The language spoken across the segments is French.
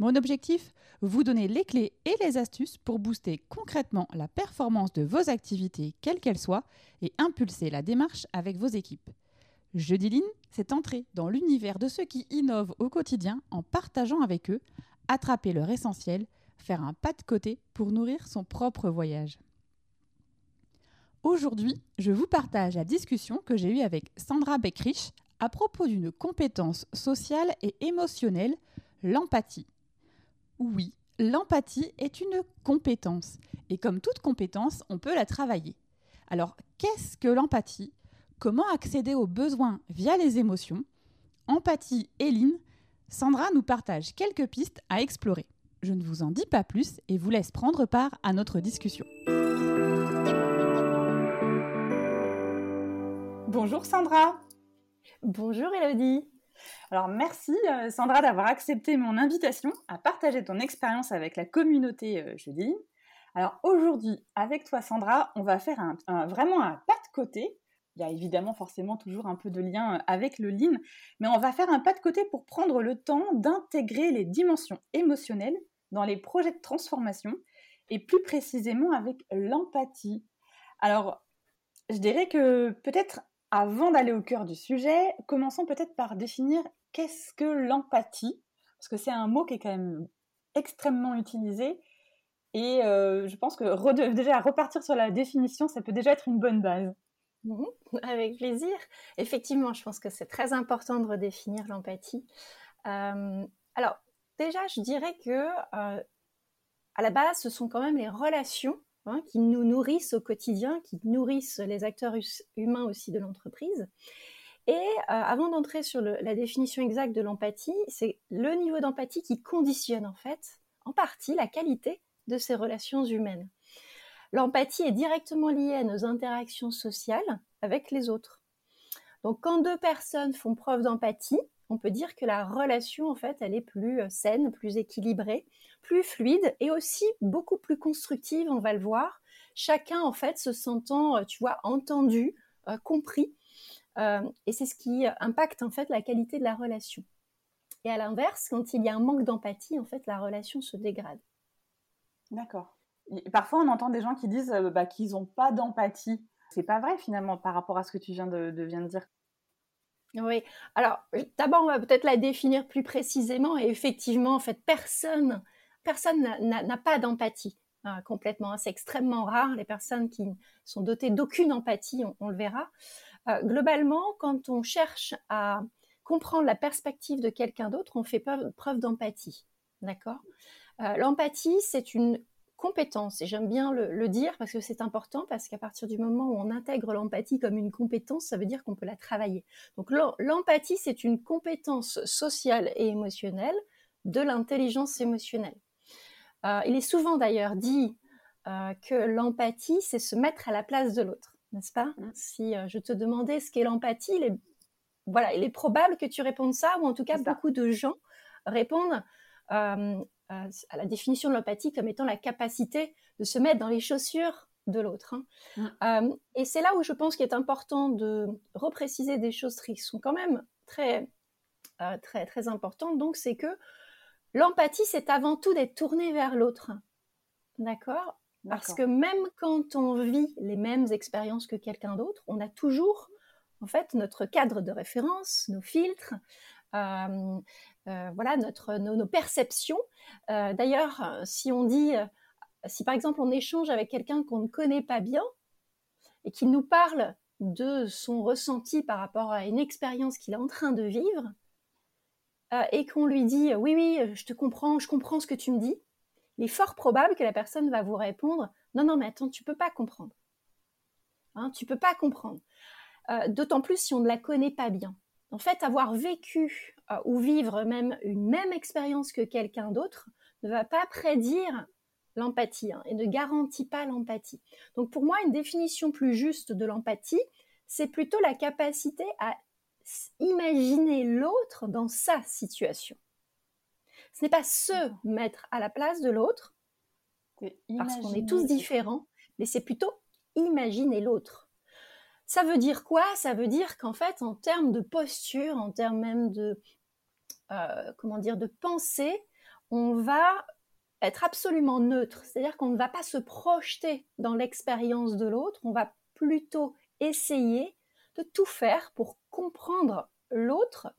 Mon objectif Vous donner les clés et les astuces pour booster concrètement la performance de vos activités, quelles qu'elles soient, et impulser la démarche avec vos équipes. Jeudi Lean, c'est entrer dans l'univers de ceux qui innovent au quotidien en partageant avec eux, attraper leur essentiel, faire un pas de côté pour nourrir son propre voyage. Aujourd'hui, je vous partage la discussion que j'ai eue avec Sandra Beckrich à propos d'une compétence sociale et émotionnelle, l'empathie. Oui, l'empathie est une compétence. Et comme toute compétence, on peut la travailler. Alors, qu'est-ce que l'empathie? Comment accéder aux besoins via les émotions? Empathie et Line, Sandra nous partage quelques pistes à explorer. Je ne vous en dis pas plus et vous laisse prendre part à notre discussion. Bonjour Sandra. Bonjour Elodie. Alors merci euh, Sandra d'avoir accepté mon invitation à partager ton expérience avec la communauté euh, Jeudi. Alors aujourd'hui, avec toi Sandra, on va faire vraiment un pas de côté. Il y a évidemment forcément toujours un peu de lien euh, avec le lean, mais on va faire un pas de côté pour prendre le temps d'intégrer les dimensions émotionnelles dans les projets de transformation et plus précisément avec l'empathie. Alors, je dirais que peut-être avant d'aller au cœur du sujet, commençons peut-être par définir qu'est-ce que l'empathie, parce que c'est un mot qui est quand même extrêmement utilisé. Et euh, je pense que déjà repartir sur la définition, ça peut déjà être une bonne base. Mhm, avec plaisir. Effectivement, je pense que c'est très important de redéfinir l'empathie. Euh, alors, déjà, je dirais que euh, à la base, ce sont quand même les relations Hein, qui nous nourrissent au quotidien, qui nourrissent les acteurs humains aussi de l'entreprise. Et euh, avant d'entrer sur la définition exacte de l'empathie, c'est le niveau d'empathie qui conditionne en fait, en partie, la qualité de ces relations humaines. L'empathie est directement liée à nos interactions sociales avec les autres. Donc quand deux personnes font preuve d'empathie, on peut dire que la relation, en fait, elle est plus euh, saine, plus équilibrée, plus fluide et aussi beaucoup plus constructive, on va le voir. Chacun, en fait, se sentant, euh, tu vois, entendu, euh, compris. et c'est ce qui impacte, en fait, la qualité de la relation. Et à l'inverse, quand il y a un manque d'empathie, en fait, la relation se dégrade. D'accord. Parfois, on entend des gens qui disent bah, qu'ils n'ont pas d'empathie. C'est pas vrai finalement par rapport à ce que tu viens de, de, viens de dire. Oui, alors d'abord on va peut-être la définir plus précisément et effectivement en fait personne personne n'a pas d'empathie hein, complètement. C'est extrêmement rare les personnes qui sont dotées d'aucune empathie, on, le verra. Euh, globalement, quand on cherche à comprendre la perspective de quelqu'un d'autre, on fait preuve, d'empathie. D'accord? Euh, L'empathie, c'est une compétence. Et j'aime bien le, dire parce que c'est important, parce qu'à partir du moment où on intègre l'empathie comme une compétence, ça veut dire qu'on peut la travailler. Donc l'empathie, c'est une compétence sociale et émotionnelle de l'intelligence émotionnelle. Euh, il est souvent d'ailleurs dit euh, que l'empathie, c'est se mettre à la place de l'autre, n'est-ce pas? Mmh. Si euh, je te demandais ce qu'est l'empathie, il est, voilà, il est probable que tu répondes ça, ou en tout cas beaucoup de gens répondent à la définition de l'empathie comme étant la capacité de se mettre dans les chaussures de l'autre. Hein. Euh, et c'est là où je pense qu'il est important de repréciser des choses qui sont quand même très, euh, très, très importantes. Donc, c'est que l'empathie, c'est avant tout d'être tourné vers l'autre. D'accord? Parce que même quand on vit les mêmes expériences que quelqu'un d'autre, on a toujours, en fait, notre cadre de référence, nos filtres, euh, euh, voilà notre, nos, perceptions. Euh, d'ailleurs, si on dit, si par exemple on échange avec quelqu'un qu'on ne connaît pas bien et qu'il nous parle de son ressenti par rapport à une expérience qu'il est en train de vivre, et qu'on lui dit oui oui je te comprends je comprends ce que tu me dis il est fort probable que la personne va vous répondre non non mais attends tu peux pas comprendre. Hein, tu peux pas comprendre. D'autant plus si on ne la connaît pas bien. En fait, avoir vécu euh, ou vivre même une même expérience que quelqu'un d'autre ne va pas prédire l'empathie hein, et ne garantit pas l'empathie. Donc pour moi, une définition plus juste de l'empathie, c'est plutôt la capacité à imaginer l'autre dans sa situation. Ce n'est pas se mettre à la place de l'autre, parce qu'on est tous différents, mais c'est plutôt imaginer l'autre. Ça veut dire quoi? Ça veut dire qu'en fait, en termes de posture, en termes même de, euh, comment dire, de pensée, on va être absolument neutre. C'est-à-dire qu'on ne va pas se projeter dans l'expérience de l'autre, on va plutôt essayer de tout faire pour comprendre l'autre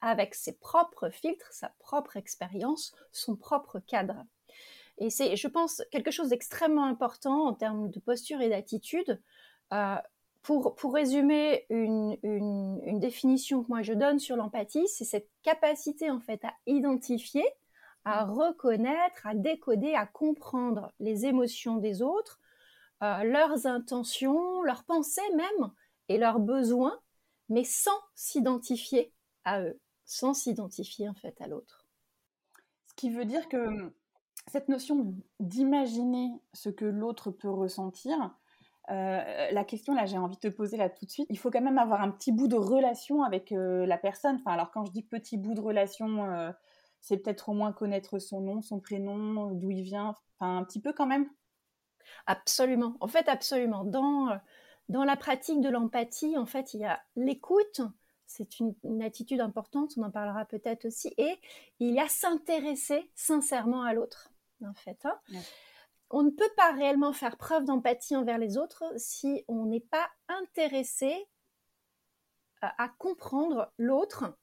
avec ses propres filtres, sa propre expérience, son propre cadre. Et c'est, je pense, quelque chose d'extrêmement important en termes de posture et d'attitude. Euh, pour, pour, résumer une, une, définition que moi je donne sur l'empathie, c'est cette capacité en fait à identifier, à reconnaître, à décoder, à comprendre les émotions des autres, euh, leurs intentions, leurs pensées même et leurs besoins, mais sans s'identifier à eux, sans s'identifier en fait à l'autre. Ce qui veut dire que cette notion d'imaginer ce que l'autre peut ressentir, euh, la question là, j'ai envie de te poser là tout de suite. Il faut quand même avoir un petit bout de relation avec euh, la personne. Enfin, alors quand je dis petit bout de relation, euh, c'est peut-être au moins connaître son nom, son prénom, d'où il vient. Enfin, un petit peu quand même. Absolument. En fait, absolument. Dans dans la pratique de l'empathie, en fait, il y a l'écoute. C'est une, attitude importante, on en parlera peut-être aussi, et il y a s'intéresser sincèrement à l'autre en fait. Hein. On ne peut pas réellement faire preuve d'empathie envers les autres si on n'est pas intéressé à, comprendre l'autre,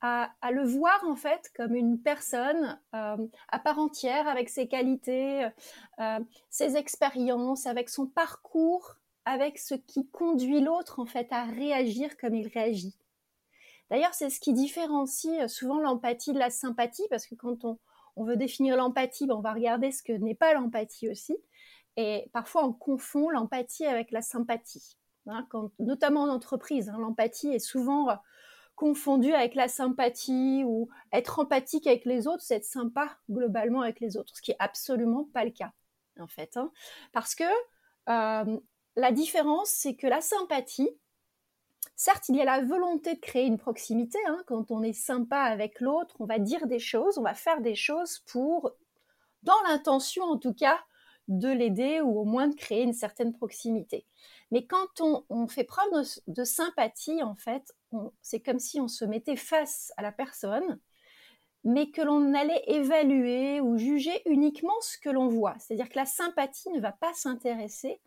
à, le voir en fait comme une personne euh, à part entière avec ses qualités, euh, ses expériences, avec son parcours, avec ce qui conduit l'autre en fait à réagir comme il réagit. D'ailleurs, c'est ce qui différencie euh, souvent l'empathie de la sympathie, parce que quand on, on veut définir l'empathie, ben, on va regarder ce que n'est pas l'empathie aussi. Et parfois, on confond l'empathie avec la sympathie. Hein, notamment en entreprise, hein, l'empathie est souvent euh, confondue avec la sympathie ou être empathique avec les autres, c'est être sympa globalement avec les autres, ce qui est absolument pas le cas en fait, hein. parce que euh, la différence, c'est que la sympathie, Certes, il y a la volonté de créer une proximité. Hein. Quand on est sympa avec l'autre, on va dire des choses, on va faire des choses pour, dans l'intention en tout cas, de l'aider ou au moins de créer une certaine proximité. Mais quand on, fait preuve de, sympathie, en fait, c'est comme si on se mettait face à la personne, mais que l'on allait évaluer ou juger uniquement ce que l'on voit. C'est-à-dire que la sympathie ne va pas s'intéresser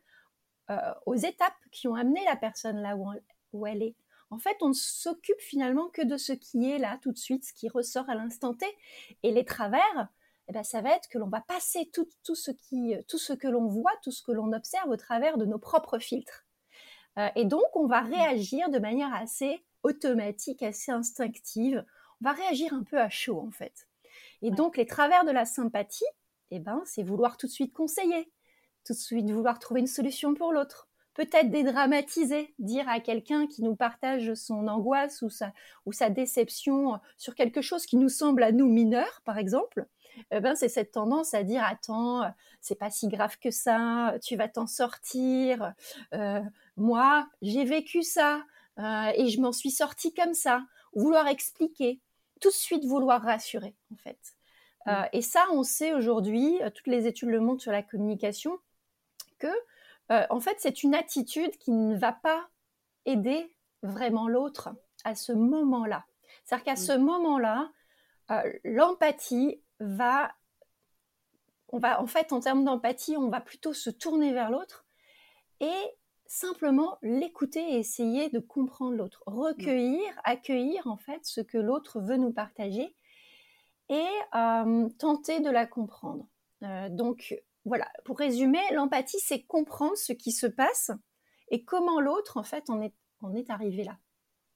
euh, aux étapes qui ont amené la personne là où où elle est. En fait, on ne s'occupe finalement que de ce qui est là tout de suite, ce qui ressort à l'instant T. Et les travers, eh ben, ça va être que l'on va passer tout, tout, ce qui, tout ce que l'on voit, tout ce que l'on observe au travers de nos propres filtres. Euh, et donc, on va réagir de manière assez automatique, assez instinctive. On va réagir un peu à chaud, en fait. Et donc, les travers de la sympathie, eh ben, c'est vouloir tout de suite conseiller, tout de suite vouloir trouver une solution pour l'autre, peut-être dédramatiser, dire à quelqu'un qui nous partage son angoisse ou sa, ou sa déception sur quelque chose qui nous semble à nous mineur, par exemple, eh ben, c'est cette tendance à dire attends, c'est pas si grave que ça, tu vas t'en sortir. Euh, moi, j'ai vécu ça euh, et je m'en suis sortie comme ça. Vouloir expliquer, tout de suite vouloir rassurer, en fait. Euh, et ça, on sait aujourd'hui, toutes les études le montrent sur la communication, que euh, en fait, c'est une attitude qui ne va pas aider vraiment l'autre à ce moment-là. C'est-à-dire qu'à ce moment-là, euh, l'empathie va, on va, en fait, en termes d'empathie, on va plutôt se tourner vers l'autre et simplement l'écouter et essayer de comprendre l'autre, recueillir, accueillir en fait ce que l'autre veut nous partager et euh, tenter de la comprendre. donc, voilà, pour résumer, l'empathie, c'est comprendre ce qui se passe et comment l'autre, en fait, en est, est arrivé là,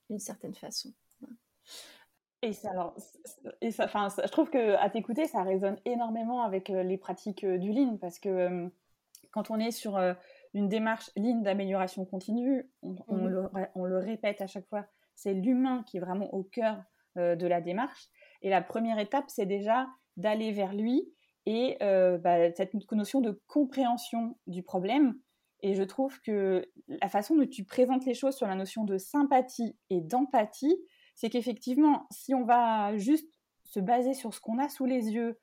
d'une certaine façon. Et ça, alors, et ça, enfin, je trouve que à t'écouter, ça résonne énormément avec euh, les pratiques euh, du Lean, parce que euh, quand on est sur une démarche Lean d'amélioration continue, on, mmh le, on, le, répète à chaque fois, c'est l'humain qui est vraiment au cœur de la démarche. Et la première étape, c'est déjà d'aller vers lui et bah, cette notion de compréhension du problème. Et je trouve que la façon dont tu présentes les choses sur la notion de sympathie et d'empathie, c'est qu'effectivement, si on va juste se baser sur ce qu'on a sous les yeux,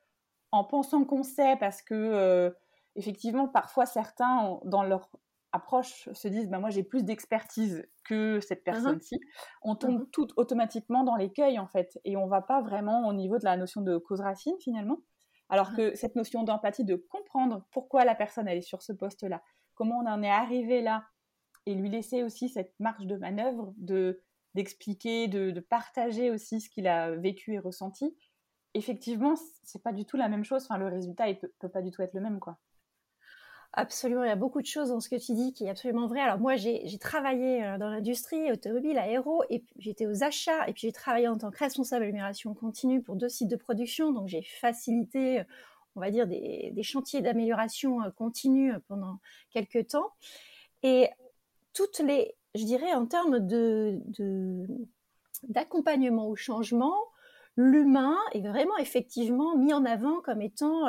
en pensant qu'on sait, parce que effectivement, parfois certains, dans leur approche, se disent bah, Moi, j'ai plus d'expertise que cette mmh personne-ci. On tombe mmh tout automatiquement dans l'écueil, en fait, et on va pas vraiment au niveau de la notion de cause-racine, finalement. Alors mmh. que cette notion d'empathie, de comprendre pourquoi la personne elle est sur ce poste-là, comment on en est arrivé là, et lui laisser aussi cette marge de manœuvre de d'expliquer, de, partager aussi ce qu'il a vécu et ressenti. Effectivement, c'est pas du tout la même chose. Enfin, le résultat, il peut, peut pas du tout être le même, quoi. Absolument, il y a beaucoup de choses dans ce que tu dis qui est absolument vrai. Alors moi, j'ai travaillé euh, dans l'industrie automobile, aéro, et j'étais aux achats, et puis j'ai travaillé en tant que responsable d'amélioration continue pour deux sites de production, donc j'ai facilité, euh, on va dire, des, chantiers d'amélioration euh, continue pendant quelques temps. Et toutes les, je dirais, en termes de d'accompagnement au changement, l'humain est vraiment effectivement mis en avant comme étant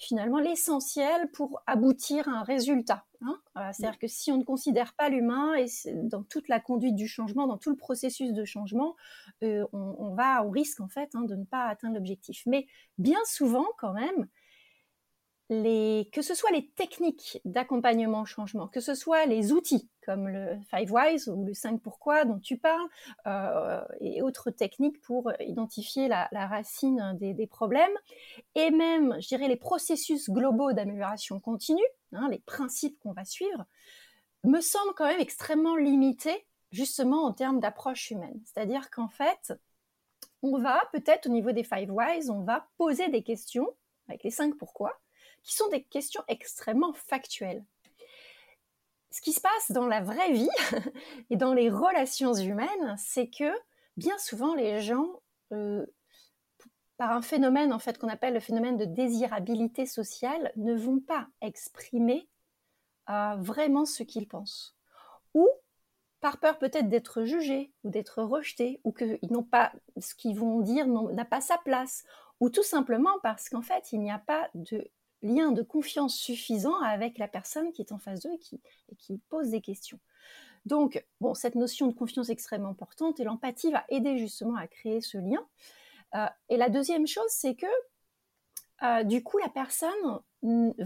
finalement l'essentiel pour aboutir à un résultat. Hein. C'est-à-dire que si on ne considère pas l'humain et dans toute la conduite du changement, dans tout le processus de changement, euh, on, va au risque en fait hein, de ne pas atteindre l'objectif. Mais bien souvent quand même, que ce soit les techniques d'accompagnement au changement, que ce soit les outils comme le Five Whys ou le 5 pourquoi dont tu parles, euh, et autres techniques pour identifier la, racine des, problèmes, et même, je dirais, les processus globaux d'amélioration continue, hein, les principes qu'on va suivre, me semblent quand même extrêmement limités, justement en termes d'approche humaine. C'est-à-dire qu'en fait, on va peut-être au niveau des Five Whys, on va poser des questions avec les 5 pourquoi, qui sont des questions extrêmement factuelles. Ce qui se passe dans la vraie vie et dans les relations humaines, c'est que bien souvent les gens, euh, par un phénomène en fait qu'on appelle le phénomène de désirabilité sociale, ne vont pas exprimer euh, vraiment ce qu'ils pensent, ou par peur peut-être d'être jugés ou d'être rejetés, ou qu'ils n'ont pas ce qu'ils vont dire n'a pas sa place, ou tout simplement parce qu'en fait il n'y a pas de lien de confiance suffisant avec la personne qui est en face d'eux et qui, pose des questions. Donc, cette notion de confiance est extrêmement importante et l'empathie va aider justement à créer ce lien. Euh, et la deuxième chose, c'est que euh, du coup, la personne ne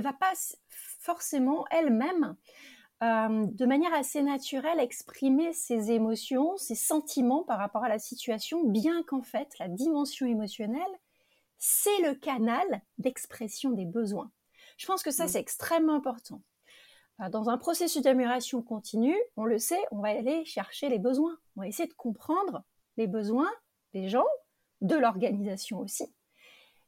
va pas forcément elle-même, euh, de manière assez naturelle, exprimer ses émotions, ses sentiments par rapport à la situation, bien qu'en fait, la dimension émotionnelle c'est le canal d'expression des besoins. Je pense que ça, mm. c'est extrêmement important. Dans un processus d'amélioration continue, on le sait, on va aller chercher les besoins. On va essayer de comprendre les besoins des gens, de l'organisation aussi.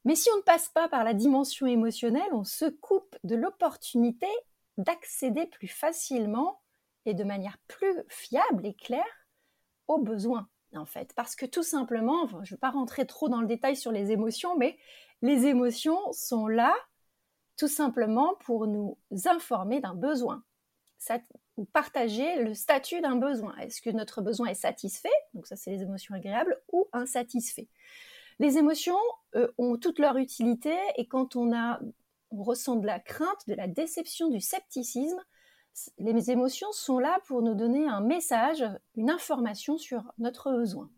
Mais si on ne passe pas par la dimension émotionnelle, on se coupe de l'opportunité d'accéder plus facilement et de manière plus fiable et claire aux besoins en fait. Parce que tout simplement, je ne vais pas rentrer trop dans le détail sur les émotions, mais les émotions sont là tout simplement pour nous informer d'un besoin ou partager le statut d'un besoin. Est-ce que notre besoin est satisfait? Donc ça, c'est les émotions agréables ou insatisfait. Les émotions euh, ont toute leur utilité et quand on a on ressent de la crainte, de la déception, du scepticisme, les émotions sont là pour nous donner un message, une information sur notre besoin.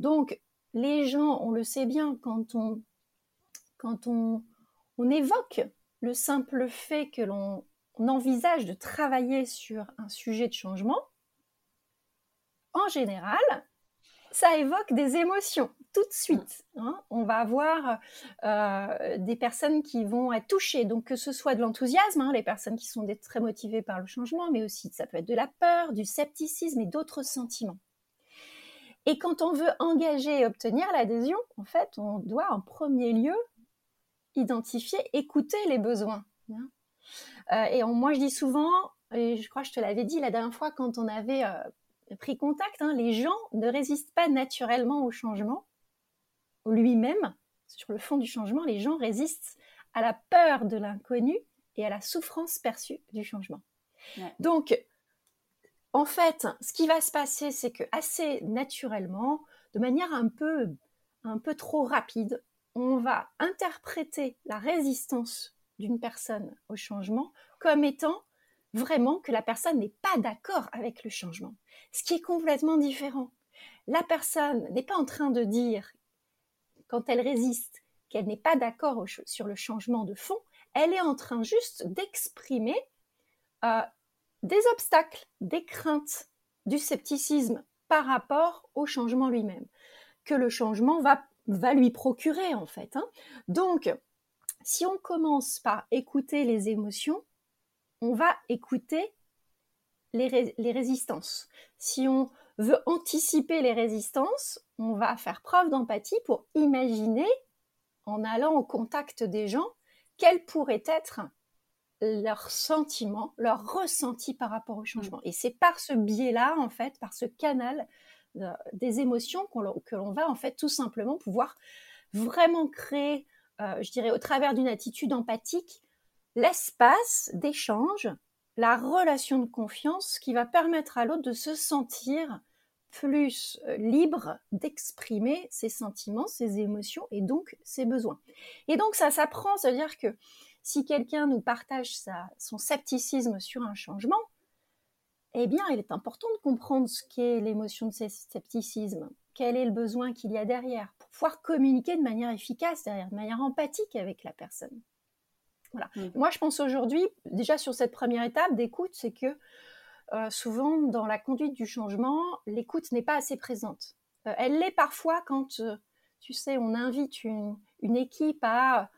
Donc, les gens, on le sait bien, quand on, quand on, on évoque le simple fait que l'on envisage de travailler sur un sujet de changement, en général, ça évoque des émotions tout de suite. Hein. On va avoir euh, des personnes qui vont être touchées, donc que ce soit de l'enthousiasme, hein, les personnes qui sont très motivées par le changement, mais aussi ça peut être de la peur, du scepticisme et d'autres sentiments. Et quand on veut engager et obtenir l'adhésion, en fait, on doit en premier lieu identifier, écouter les besoins. Hein. Euh, et moi, je dis souvent, et je crois que je te l'avais dit la dernière fois quand on avait euh, pris contact, hein, les gens ne résistent pas naturellement au changement. Lui-même, sur le fond du changement, les gens résistent à la peur de l'inconnu et à la souffrance perçue du changement. Donc, en fait, ce qui va se passer, c'est que assez naturellement, de manière un peu, un peu trop rapide, on va interpréter la résistance d'une personne au changement comme étant vraiment que la personne n'est pas d'accord avec le changement, ce qui est complètement différent. La personne n'est pas en train de dire, quand elle résiste, qu'elle n'est pas d'accord sur le changement de fond, elle est en train juste d'exprimer euh, des obstacles, des craintes, du scepticisme par rapport au changement lui-même, que le changement va, lui procurer en fait. Hein. Donc, si on commence par écouter les émotions, on va écouter les, les, résistances. Si on veut anticiper les résistances, on va faire preuve d'empathie pour imaginer, en allant au contact des gens, quels pourraient être leurs sentiments, leurs ressentis par rapport au changement. Et c'est par ce biais-là, en fait, par ce canal euh, des émotions que l'on va, en fait, tout simplement pouvoir vraiment créer, euh, je dirais, au travers d'une attitude empathique, l'espace d'échange, la relation de confiance qui va permettre à l'autre de se sentir plus euh, libre d'exprimer ses sentiments, ses émotions et donc ses besoins. Et donc ça s'apprend, c'est-à-dire que si quelqu'un nous partage son scepticisme sur un changement, eh bien, il est important de comprendre ce qu'est l'émotion de ce scepticisme, quel est le besoin qu'il y a derrière, pour pouvoir communiquer de manière efficace derrière, de manière empathique avec la personne. Voilà. Mmh. Moi, je pense aujourd'hui, déjà sur cette première étape d'écoute, c'est que euh, souvent dans la conduite du changement, l'écoute n'est pas assez présente. Euh, elle l'est parfois quand, euh, tu sais, on invite une, équipe à,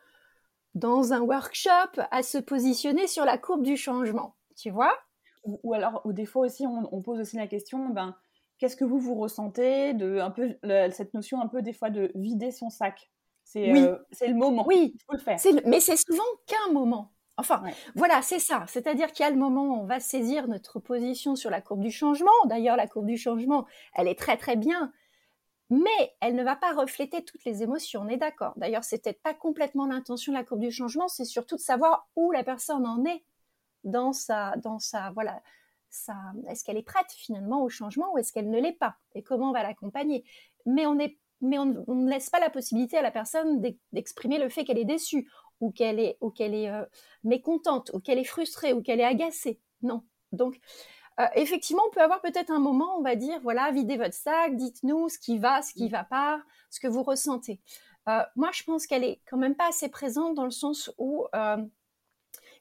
dans un workshop, à se positionner sur la courbe du changement. Tu vois? Ou, alors, des fois aussi, on, pose aussi la question, ben, qu'est-ce que vous vous ressentez de un peu cette notion un peu des fois de vider son sac? C'est oui. le moment. Oui, il faut le faire. mais c'est souvent qu'un moment. Enfin, voilà, c'est ça. C'est-à-dire qu'il y a le moment où on va saisir notre position sur la courbe du changement. D'ailleurs, la courbe du changement, elle est très très bien, mais elle ne va pas refléter toutes les émotions. On est d'accord. D'ailleurs, c'est peut-être pas complètement l'intention de la courbe du changement. C'est surtout de savoir où la personne en est dans sa, dans sa, voilà, sa, est-ce qu'elle est prête finalement au changement ou est-ce qu'elle ne l'est pas et comment on va l'accompagner. Mais on est mais on, ne laisse pas la possibilité à la personne d'exprimer le fait qu'elle est déçue ou qu'elle est, ou qu'elle est euh, mécontente, ou qu'elle est frustrée, ou qu'elle est agacée. Non. Donc, euh, effectivement, on peut avoir peut-être un moment, on va dire, voilà, videz votre sac, dites-nous ce qui va, ce qui ne va pas, ce que vous ressentez. Euh, moi, je pense qu'elle est quand même pas assez présente dans le sens où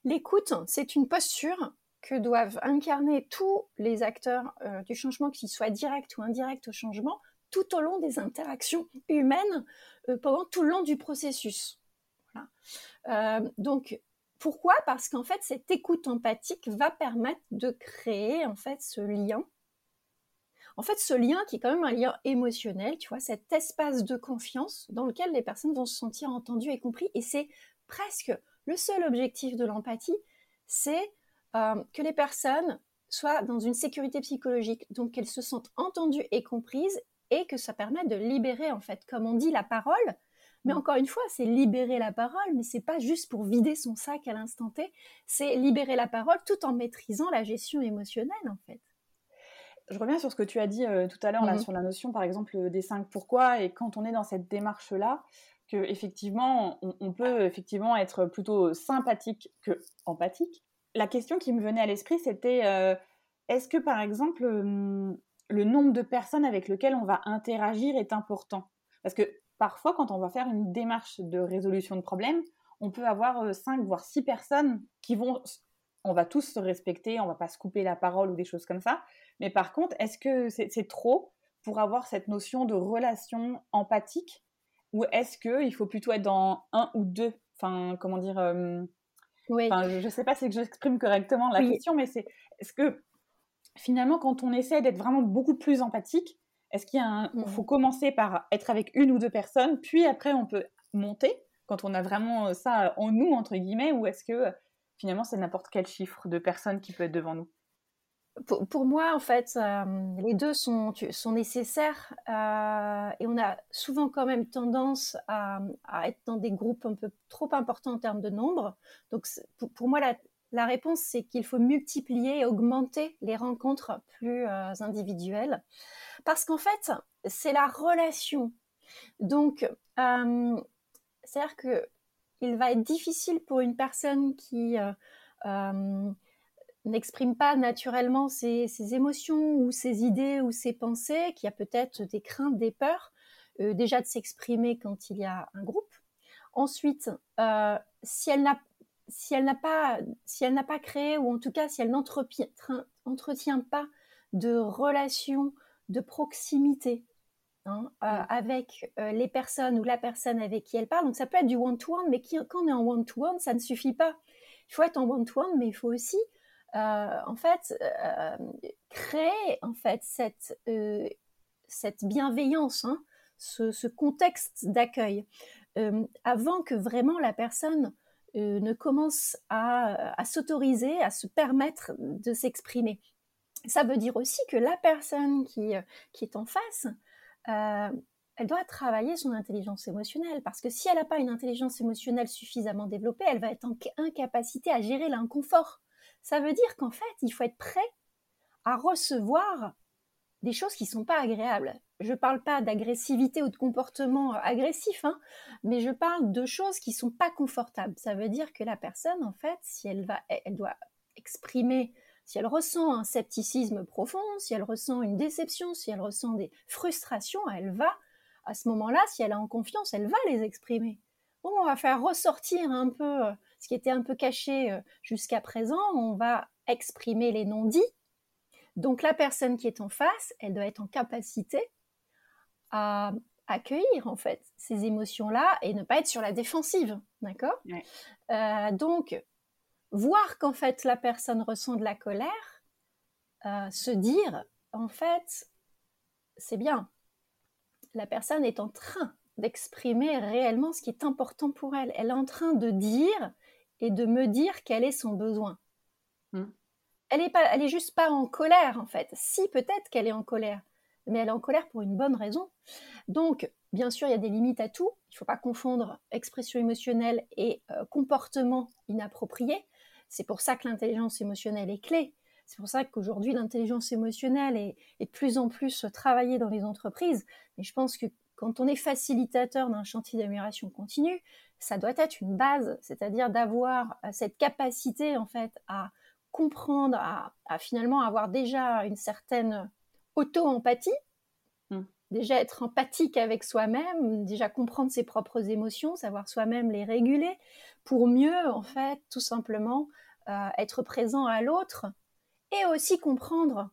l'écoute, c'est une posture que doivent incarner tous les acteurs du changement, qu'ils soient directs ou indirects au changement, tout au long des interactions humaines, pendant tout le long du processus. Euh, donc, pourquoi? Parce qu'en fait, cette écoute empathique va permettre de créer en fait ce lien. En fait, ce lien qui est quand même un lien émotionnel, tu vois, cet espace de confiance dans lequel les personnes vont se sentir entendues et comprises. Et c'est presque le seul objectif de l'empathie, c'est euh, que les personnes soient dans une sécurité psychologique, donc qu'elles se sentent entendues et comprises, et que ça permet de libérer, en fait, comme on dit, la parole, mais mm. encore une fois, c'est libérer la parole, mais c'est pas juste pour vider son sac à l'instant T, c'est libérer la parole tout en maîtrisant la gestion émotionnelle en fait. Je reviens sur ce que tu as dit euh, tout à l'heure là mm-hmm. sur la notion par exemple des cinq pourquoi et quand on est dans cette démarche là que effectivement on, peut effectivement être plutôt sympathique que empathique. La question qui me venait à l'esprit c'était euh, est-ce que par exemple hum, le nombre de personnes avec lesquelles on va interagir est important? Parce que parfois, quand on va faire une démarche de résolution de problème, on peut avoir 5 euh, voire 6 personnes qui vont. On va tous se respecter, on va pas se couper la parole ou des choses comme ça. Mais par contre, est-ce que c'est trop pour avoir cette notion de relation empathique ou est-ce qu'il faut plutôt être dans un ou deux? Enfin, comment dire euh, oui. Je ne sais pas si j'exprime correctement la question, mais c'est est-ce que finalement, quand on essaie d'être vraiment beaucoup plus empathique, est-ce qu'il mmh. faut commencer par être avec une ou deux personnes, puis après on peut monter quand on a vraiment euh, ça en nous entre guillemets, ou est-ce que euh, finalement c'est n'importe quel chiffre de personnes qui peut être devant nous? Pour, moi, en fait, euh, les deux sont, sont nécessaires et on a souvent quand même tendance à, être dans des groupes un peu trop importants en termes de nombre. Donc, pour, moi, la, la réponse, c'est qu'il faut multiplier et augmenter les rencontres plus individuelles parce qu'en fait, c'est la relation. Donc, euh, C'est-à-dire que il va être difficile pour une personne qui n'exprime pas naturellement ses, émotions ou ses idées ou ses pensées, qui a peut-être des craintes, des peurs, déjà de s'exprimer quand il y a un groupe. Ensuite, si elle n'a si elle n'a pas, si elle n'a pas créé, ou en tout cas si elle n'entretient pas de relation de proximité hein, euh, mm. avec euh, les personnes ou la personne avec qui elle parle. Donc ça peut être du one-to-one, mais quand on est en one-to-one, ça ne suffit pas. Il faut être en one-to-one, mais il faut aussi, euh, en fait, créer en fait cette, cette bienveillance, hein, ce, contexte d'accueil, avant que vraiment la personne ne commence à, s'autoriser, à se permettre de s'exprimer ça veut dire aussi que la personne qui, euh, est en face, euh, elle doit travailler son intelligence émotionnelle. Parce que si elle n'a pas une intelligence émotionnelle suffisamment développée, elle va être en incapacité à gérer l'inconfort. Ça veut dire qu'en fait, il faut être prêt à recevoir des choses qui sont pas agréables. Je parle pas d'agressivité ou de comportement euh, agressif, hein, mais je parle de choses qui sont pas confortables. Ça veut dire que la personne, en fait, si elle, va, elle doit exprimer si elle ressent un scepticisme profond, si elle ressent une déception, si elle ressent des frustrations, elle va, à ce moment-là, si elle a en confiance, elle va les exprimer. Bon, on va faire ressortir un peu euh, ce qui était un peu caché euh, jusqu'à présent, on va exprimer les non-dits. Donc la personne qui est en face, elle doit être en capacité à accueillir en fait ces émotions-là et ne pas être sur la défensive, d'accord? Euh, Donc voir qu'en fait la personne ressent de la colère, euh, se dire en fait c'est bien, la personne est en train d'exprimer réellement ce qui est important pour elle. Elle est en train de dire et de me dire quel est son besoin. Hmm. Elle est pas, elle est juste pas en colère en fait. Si peut-être qu'elle est en colère, mais elle est en colère pour une bonne raison. Donc Bien sûr, il y a des limites à tout. Il ne faut pas confondre expression émotionnelle et euh, comportement inapproprié. C'est pour ça que l'intelligence émotionnelle est clé. C'est pour ça qu'aujourd'hui, l'intelligence émotionnelle est, de plus en plus travaillée dans les entreprises. Mais je pense que quand on est facilitateur d'un chantier d'amélioration continue, ça doit être une base, c'est-à-dire d'avoir euh, cette capacité en fait à comprendre, à, finalement avoir déjà une certaine auto-empathie, mmh. déjà être empathique avec soi-même, déjà comprendre ses propres émotions, savoir soi-même les réguler, pour mieux en fait tout simplement euh, être présent à l'autre et aussi comprendre.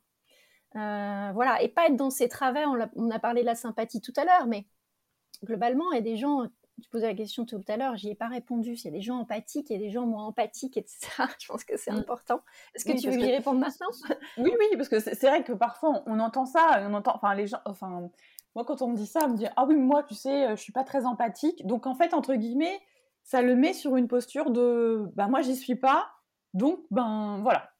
Euh, voilà, et pas être dans ces travers. On a, parlé de la sympathie tout à l'heure, mais globalement, il y a des gens. Tu posais la question tout à l'heure, j'y ai pas répondu. Il y a des gens empathiques, il y a des gens moins empathiques, etc. Je pense que c'est mm. important. Est-ce que tu veux y répondre maintenant? Oui, oui, parce que c'est vrai que parfois on entend ça, on entend, enfin les gens, enfin moi quand on me dit ça, on me dit ah oui, moi tu sais, je suis pas très empathique. Donc en fait entre guillemets, ça le met sur une posture de bah moi j'y suis pas, donc, ben voilà.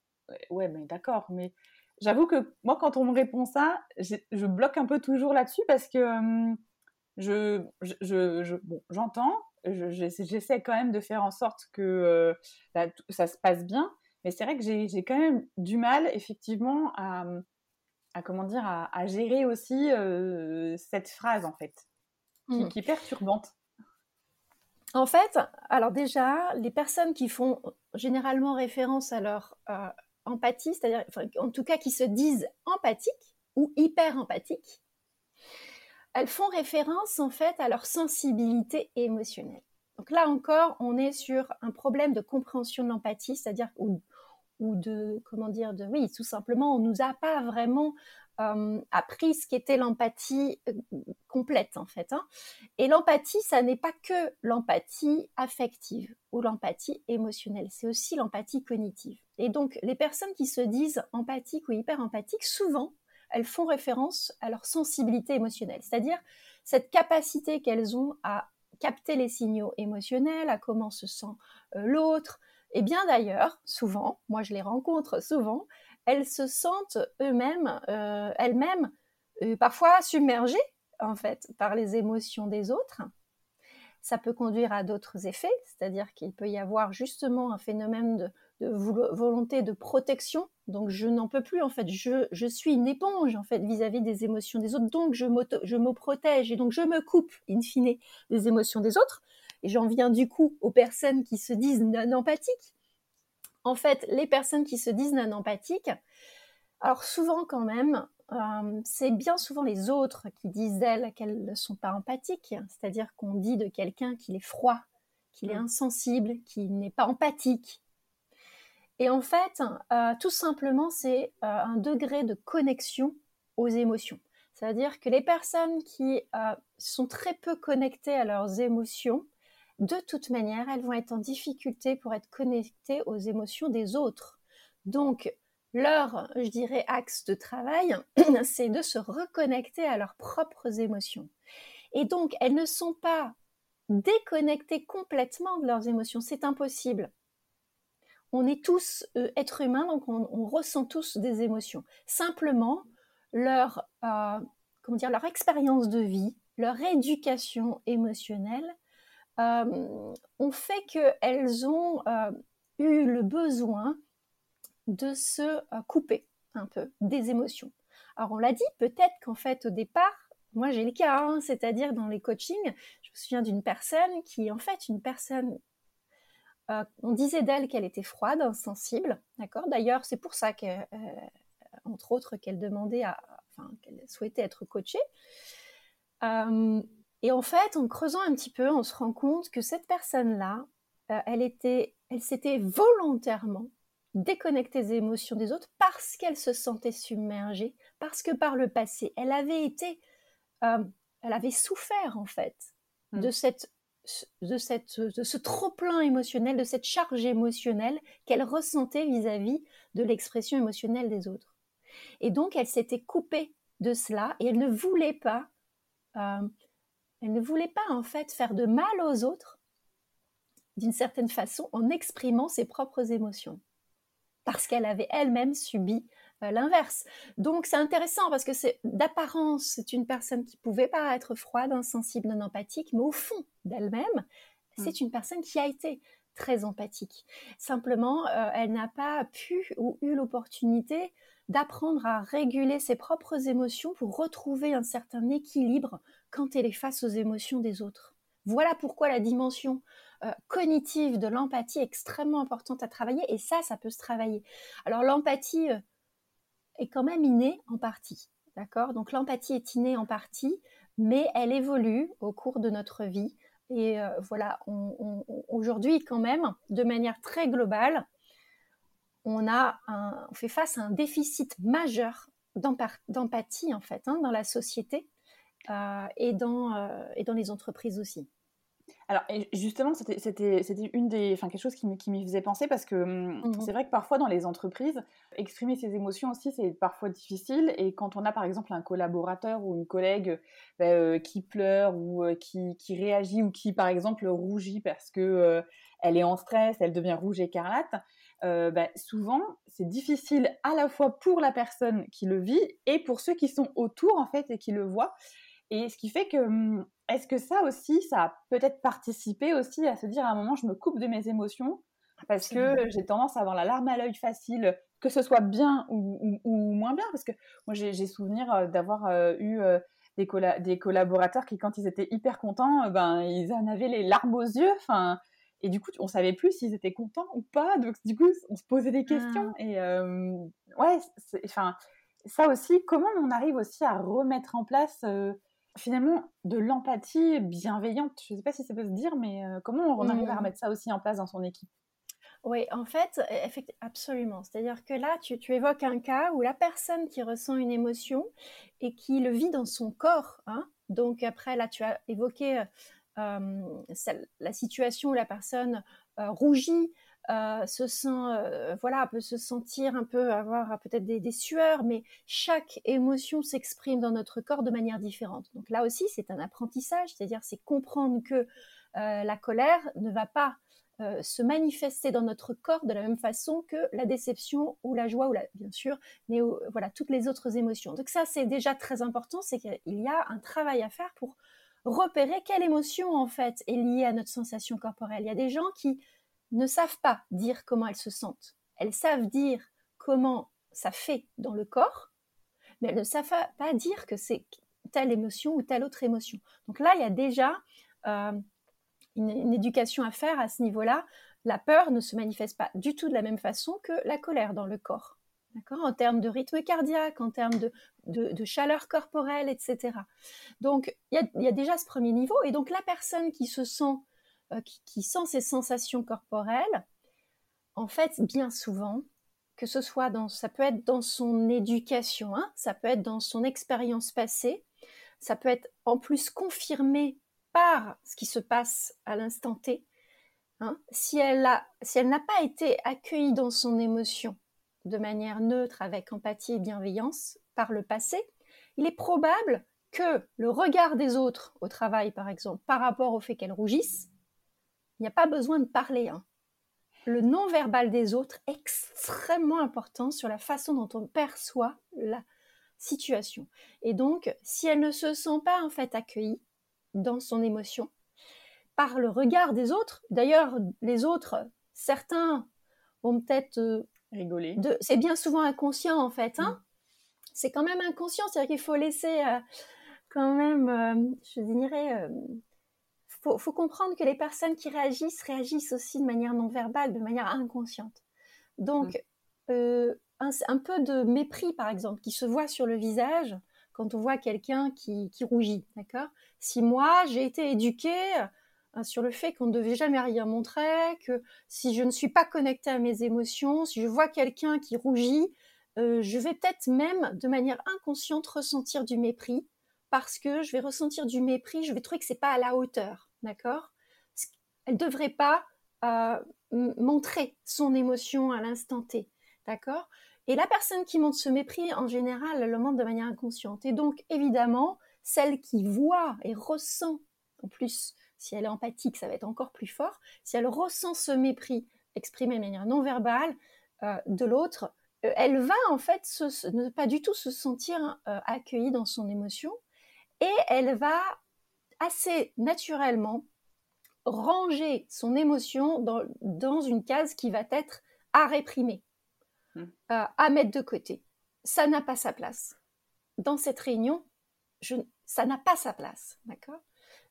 Ouais, mais d'accord, mais j'avoue que moi, quand on me répond ça, je bloque un peu toujours là-dessus parce que je, je, bon, j'entends, j'essaie quand même de faire en sorte que bah, ça se passe bien, mais c'est vrai que j'ai quand même du mal, effectivement, à, à comment dire, à, gérer aussi cette phrase, en fait, qui, mmh. qui est perturbante. En fait, alors déjà, les personnes qui font généralement référence à leur euh, empathie, c'est-à-dire en tout cas qui se disent empathiques ou hyper empathiques, elles font référence en fait à leur sensibilité émotionnelle. Donc là encore, on est sur un problème de compréhension de l'empathie, c'est-à-dire ou, de comment dire de oui, tout simplement, on nous a pas vraiment euh, appris ce qu'était l'empathie euh, complète en fait. Hein. Et l'empathie, ça n'est pas que l'empathie affective ou l'empathie émotionnelle, c'est aussi l'empathie cognitive. Et donc les personnes qui se disent empathiques ou hyper empathiques, souvent, elles font référence à leur sensibilité émotionnelle, c'est-à-dire cette capacité qu'elles ont à capter les signaux émotionnels, à comment se sent euh, l'autre. Et bien d'ailleurs, souvent, moi je les rencontre souvent, elles se sentent eux-mêmes, euh, elles-mêmes, euh, parfois submergées en fait par les émotions des autres. Ça peut conduire à d'autres effets, c'est-à-dire qu'il peut y avoir justement un phénomène de, volonté de protection. Donc je n'en peux plus en fait, je, suis une éponge en fait vis-à-vis des émotions des autres, donc je, je me protège et donc je me coupe in fine des émotions des autres. Et j'en viens du coup aux personnes qui se disent non empathiques. En fait, les personnes qui se disent non empathiques, alors souvent quand même, euh, c'est bien souvent les autres qui disent d'elles qu'elles ne sont pas empathiques, c'est-à-dire qu'on dit de quelqu'un qu'il est froid, qu'il est mm. insensible, qu'il n'est pas empathique. Et en fait, euh, tout simplement, c'est euh, un degré de connexion aux émotions. C'est-à-dire que les personnes qui sont très peu connectées à leurs émotions, de toute manière, elles vont être en difficulté pour être connectées aux émotions des autres. Donc, leur, je dirais, axe de travail, c'est de se reconnecter à leurs propres émotions. Et donc, elles ne sont pas déconnectées complètement de leurs émotions. C'est impossible. On est tous euh, êtres humains, donc on, ressent tous des émotions. Simplement, leur, euh, expérience de vie, leur éducation émotionnelle euh, ont fait qu'elles ont eu le besoin de se couper un peu des émotions. Alors on l'a dit, peut-être qu'en fait au départ, moi j'ai le cas, hein, c'est-à-dire dans les coachings, je me souviens d'une personne qui en fait une personne, euh, on disait d'elle qu'elle était froide, insensible, d'accord? D'ailleurs c'est pour ça que, euh, entre autres, qu'elle demandait à, enfin qu'elle souhaitait être coachée. et en fait, en creusant un petit peu, on se rend compte que cette personne-là, elle était, elle s'était volontairement déconnecter des émotions des autres parce qu'elle se sentait submergée, parce que par le passé, elle avait été, euh, elle avait souffert en fait mm. de cette de, cette, de ce trop-plein émotionnel, de cette charge émotionnelle qu'elle ressentait vis-à-vis de l'expression émotionnelle des autres. Et donc, elle s'était coupée de cela et elle ne voulait pas, euh, elle ne voulait pas en fait faire de mal aux autres d'une certaine façon en exprimant ses propres émotions parce qu'elle avait elle-même subi l'inverse. Donc c'est intéressant parce que c'est d'apparence c'est une personne qui pouvait paraître froide, insensible, non empathique, mais au fond d'elle-même, c'est mm. une personne qui a été très empathique. Simplement, euh, elle n'a pas pu ou eu l'opportunité d'apprendre à réguler ses propres émotions pour retrouver un certain équilibre quand elle est face aux émotions des autres. Voilà pourquoi la dimension euh, cognitive de l'empathie est extrêmement importante à travailler et ça, ça peut se travailler. Alors l'empathie euh, est quand même innée en partie, d'accord? Donc l'empathie est innée en partie, mais elle évolue au cours de notre vie. Et euh, voilà, aujourd'hui quand même, de manière très globale, on, a fait face à un déficit majeur d'empathie en fait hein, dans la société et, dans, et dans les entreprises aussi. Alors, justement, c'était une des, enfin, quelque chose qui m'y faisait penser parce que hum, mmh c'est vrai que parfois dans les entreprises, exprimer ses émotions aussi, c'est parfois difficile. Et quand on a par exemple un collaborateur ou une collègue bah, euh, qui pleure ou euh, qui, qui, réagit ou qui par exemple rougit parce que euh, elle est en stress, elle devient rouge écarlate, bah, souvent c'est difficile à la fois pour la personne qui le vit et pour ceux qui sont autour en fait et qui le voient. Et ce qui fait que, hum, est-ce que ça aussi, ça a peut-être participé aussi à se dire à un moment, je me coupe de mes émotions parce que j'ai tendance à avoir la larme à l'œil facile, que ce soit bien ou, moins bien, parce que moi j'ai souvenir euh, d'avoir euh, eu euh, des, des, collaborateurs qui, quand ils étaient hyper contents, ben ils en avaient les larmes aux yeux, enfin. Et du coup, on savait plus s'ils étaient contents ou pas. Donc, du coup, on se posait des questions. Ah. Et ouais, enfin, ça aussi, comment on arrive aussi à remettre en place finalement de l'empathie bienveillante. Je ne sais pas si ça peut se dire, mais euh, comment on arrive à mmh. remettre ça aussi en place dans son équipe? Oui, en fait, absolument. C'est-à-dire que là, tu, évoques un cas où la personne qui ressent une émotion et qui le vit dans son corps, hein, donc après, là, tu as évoqué euh, la situation où la personne euh, rougit, euh, se sent, euh, voilà, peut se sentir un peu, avoir peut-être des, sueurs, mais chaque émotion s'exprime dans notre corps de manière différente. Donc là aussi, c'est un apprentissage, c'est-à-dire c'est comprendre que euh, la colère ne va pas se manifester dans notre corps de la même façon que la déception ou la joie ou la, bien sûr, mais voilà toutes les autres émotions. Donc ça, c'est déjà très important, c'est qu'il y a un travail à faire pour repérer quelle émotion en fait est liée à notre sensation corporelle. Il y a des gens qui ne savent pas dire comment elles se sentent. Elles savent dire comment ça fait dans le corps, mais elles ne savent pas dire que c'est telle émotion ou telle autre émotion. Donc là, il y a déjà euh, une, éducation à faire à ce niveau-là. La peur ne se manifeste pas du tout de la même façon que la colère dans le corps. D'accord? En termes de rythme cardiaque, en termes de, de, chaleur corporelle, etc. Donc, il y, a, déjà ce premier niveau. Et donc, la personne qui se sent, euh, qui, sent ces sensations corporelles, en fait, bien souvent, que ce soit dans, ça peut être dans son éducation, hein, ça peut être dans son expérience passée, ça peut être en plus confirmé par ce qui se passe à l'instant T. Hein. Si elle n'a pas été accueillie dans son émotion de manière neutre, avec empathie et bienveillance par le passé, il est probable que le regard des autres au travail, par exemple, par rapport au fait qu'elle rougisse, il n'y a pas besoin de parler. Hein. Le non-verbal des autres est extrêmement important sur la façon dont on perçoit la situation. Et donc, si elle ne se sent pas en fait accueillie dans son émotion par le regard des autres, d'ailleurs, les autres, certains vont peut-être euh, rigoler. C'est bien souvent inconscient en fait. Hein. Mm. C'est quand même inconscient, c'est-à-dire qu'il faut laisser euh, quand même, euh, je dirais, faut, faut, comprendre que les personnes qui réagissent réagissent aussi de manière non verbale, de manière inconsciente. Donc, mm. un, peu de mépris, par exemple, qui se voit sur le visage quand on voit quelqu'un qui, rougit, d'accord? Si moi, j'ai été éduquée euh, sur le fait qu'on ne devait jamais rien montrer, que si je ne suis pas connectée à mes émotions, si je vois quelqu'un qui rougit, euh, je vais peut-être même, de manière inconsciente, ressentir du mépris, parce que je vais ressentir du mépris, je vais trouver que c'est pas à la hauteur, d'accord? Elle ne devrait pas euh, montrer son émotion à l'instant T. D'accord? Et la personne qui montre ce mépris, en général, elle le montre de manière inconsciente. Et donc, évidemment, celle qui voit et ressent, en plus, si elle est empathique, ça va être encore plus fort, si elle ressent ce mépris exprimé de manière non verbale euh, de l'autre, euh, elle va en fait ne pas du tout se sentir accueillie dans son émotion et elle va assez naturellement ranger son émotion dans, dans une case qui va être à réprimer. Euh, à mettre de côté. Ça n'a pas sa place. Dans cette réunion, ça n'a pas sa place. D'accord?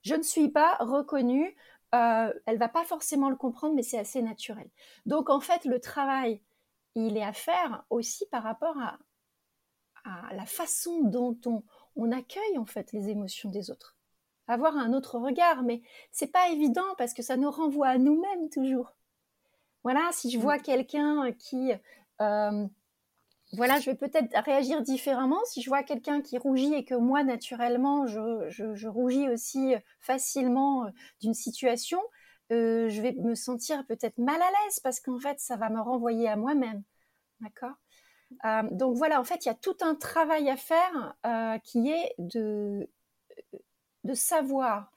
Je ne suis pas reconnue. Euh, elle va pas forcément le comprendre, mais c'est assez naturel. Donc en fait, le travail, il est à faire aussi par rapport à, la façon dont on, on, accueille en fait les émotions des autres. Avoir un autre regard, mais c'est pas évident parce que ça nous renvoie à nous-mêmes toujours. Voilà, si je mm. vois quelqu'un qui euh, voilà, je vais peut-être réagir différemment si je vois quelqu'un qui rougit et que moi, naturellement, je, rougis aussi facilement euh, d'une situation. Euh, je vais me sentir peut-être mal à l'aise parce qu'en fait, ça va me renvoyer à moi-même. D'accord? Donc voilà, en fait, il y a tout un travail à faire qui est de, de savoir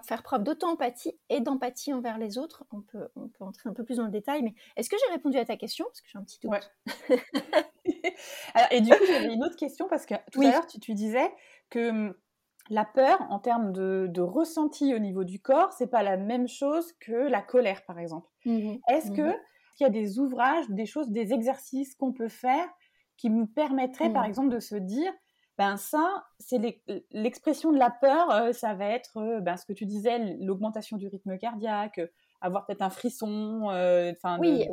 faire preuve d'auto-empathie et d'empathie envers les autres. On peut, on peut entrer un peu plus dans le détail, mais est-ce que j'ai répondu à ta question? Parce que j'ai un petit doute. Alors, et du coup, j'avais une autre question parce que tout à l'heure, tu, tu, disais que hum, la peur, en termes de, de, ressenti au niveau du corps, c'est pas la même chose que la colère, par exemple. Mmh est-ce que mmh qu'il y a des ouvrages, des choses, des exercices qu'on peut faire qui nous permettraient, par mmh. exemple, de se dire ben ça, c'est l'expression de la peur, euh, ça va être euh, ben, ce que tu disais, l'augmentation du rythme cardiaque, euh, avoir peut-être un frisson. Oui,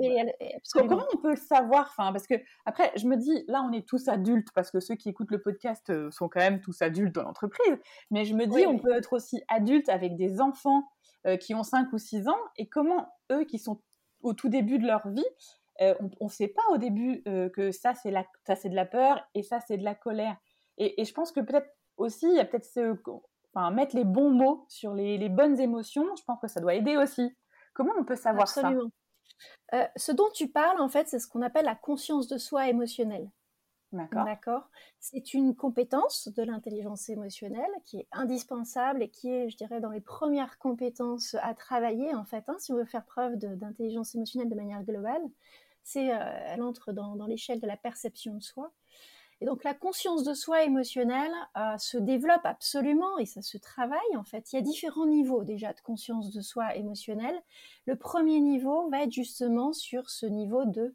comment on peut le savoir Enfin, parce que après, je me dis, là, on est tous adultes parce que ceux qui écoutent le podcast sont quand même tous adultes dans l'entreprise. Mais je me dis, on peut être aussi adulte avec des enfants qui ont 5 ou 6 ans et comment eux qui sont au tout début de leur vie, on ne sait pas au début que ça c'est de la peur et ça c'est de la colère. Et, je pense que peut-être aussi, il y a peut-être ce, enfin, mettre les bons mots sur les, bonnes émotions, je pense que ça doit aider aussi. Comment on peut savoir Absolument. ça euh, Ce dont tu parles, en fait, c'est ce qu'on appelle la conscience de soi émotionnelle. D'accord. D'accord? C'est une compétence de l'intelligence émotionnelle qui est indispensable et qui est, je dirais, dans les premières compétences à travailler, en fait, hein, si on veut faire preuve d'intelligence émotionnelle de manière globale. C'est, euh, elle entre dans, dans l'échelle de la perception de soi. Et donc la conscience de soi émotionnelle euh, se développe absolument et ça se travaille en fait. Il y a différents niveaux déjà de conscience de soi émotionnelle. Le premier niveau va être justement sur ce niveau de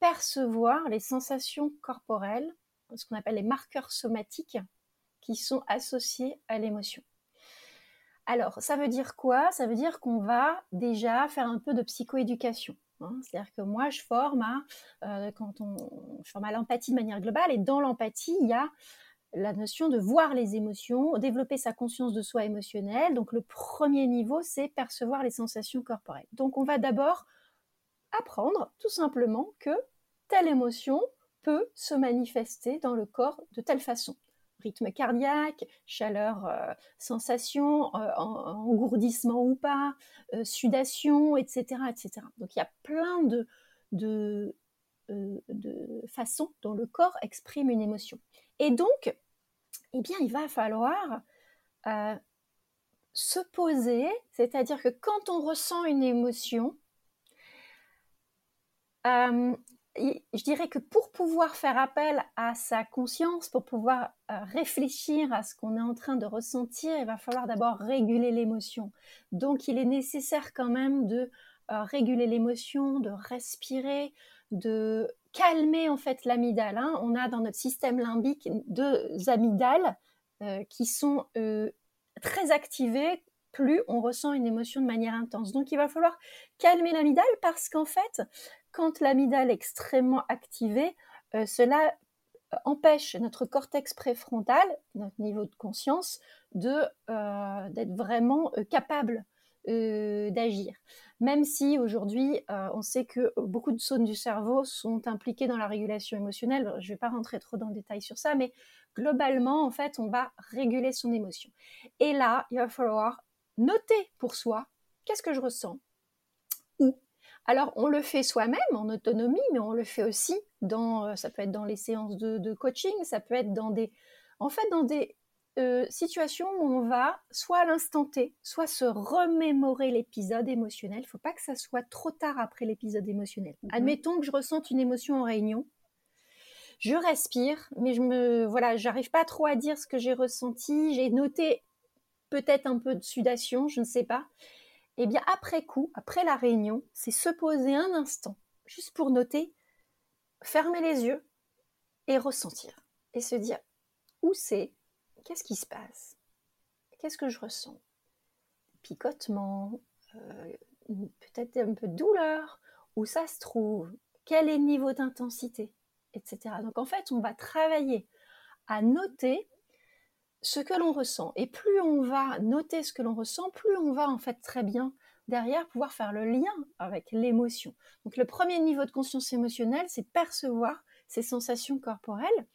percevoir les sensations corporelles, ce qu'on appelle les marqueurs somatiques qui sont associés à l'émotion. Alors, ça veut dire quoi? Ça veut dire qu'on va déjà faire un peu de psychoéducation. Hein. C'est-à-dire que moi, je forme à, euh, quand on, forme à l'empathie de manière globale, et dans l'empathie, il y a la notion de voir les émotions, développer sa conscience de soi émotionnelle. Donc, le premier niveau, c'est percevoir les sensations corporelles. Donc, on va d'abord apprendre tout simplement que telle émotion peut se manifester dans le corps de telle façon rythme cardiaque, chaleur, euh, sensation, euh, engourdissement ou pas, euh, sudation, etc., etc. Donc il y a plein de, de, façons dont le corps exprime une émotion. Et donc, eh bien, il va falloir se poser, c'est-à-dire que quand on ressent une émotion, je dirais que pour pouvoir faire appel à sa conscience, pour pouvoir euh, réfléchir à ce qu'on est en train de ressentir, il va falloir d'abord réguler l'émotion. Donc il est nécessaire quand même de euh, réguler l'émotion, de respirer, de calmer en fait l'amygdale. Hein. On a dans notre système limbique deux amygdales euh, qui sont très activées plus on ressent une émotion de manière intense. Donc il va falloir calmer l'amygdale parce qu'en fait, quand l'amygdale est extrêmement activée, euh, cela euh, empêche notre cortex préfrontal, notre niveau de conscience, euh, d'être vraiment capable d'agir. Même si aujourd'hui, on sait que beaucoup de zones du cerveau sont impliquées dans la régulation émotionnelle. Je ne vais pas rentrer trop dans le détail sur ça, mais globalement, en fait, on va réguler son émotion. Et là, il va falloir noter pour soi qu'est-ce que je ressens, où alors, on le fait soi-même en autonomie, mais on le fait aussi dans, euh, ça peut être dans les séances de, coaching, ça peut être dans des, en fait, dans des euh, situations où on va soit à l'instant T, soit se remémorer l'épisode émotionnel. Il ne faut pas que ça soit trop tard après l'épisode émotionnel. Mhm. Admettons que je ressente une émotion en réunion. Je respire, mais je me, voilà, j'arrive pas trop à dire ce que j'ai ressenti. J'ai noté peut-être un peu de sudation, je ne sais pas. Eh bien, après coup, après la réunion, c'est se poser un instant, juste pour noter, fermer les yeux et ressentir. Et se dire, où c'est? Qu'est-ce qui se passe? Qu'est-ce que je ressens? Picotement, euh, peut-être un peu de douleur, où ça se trouve? Quel est le niveau d'intensité? Etc. Donc en fait, on va travailler à noter ce que l'on ressent. Et plus on va noter ce que l'on ressent, plus on va en fait très bien derrière pouvoir faire le lien avec l'émotion. Donc le premier niveau de conscience émotionnelle, c'est percevoir ces sensations corporelles.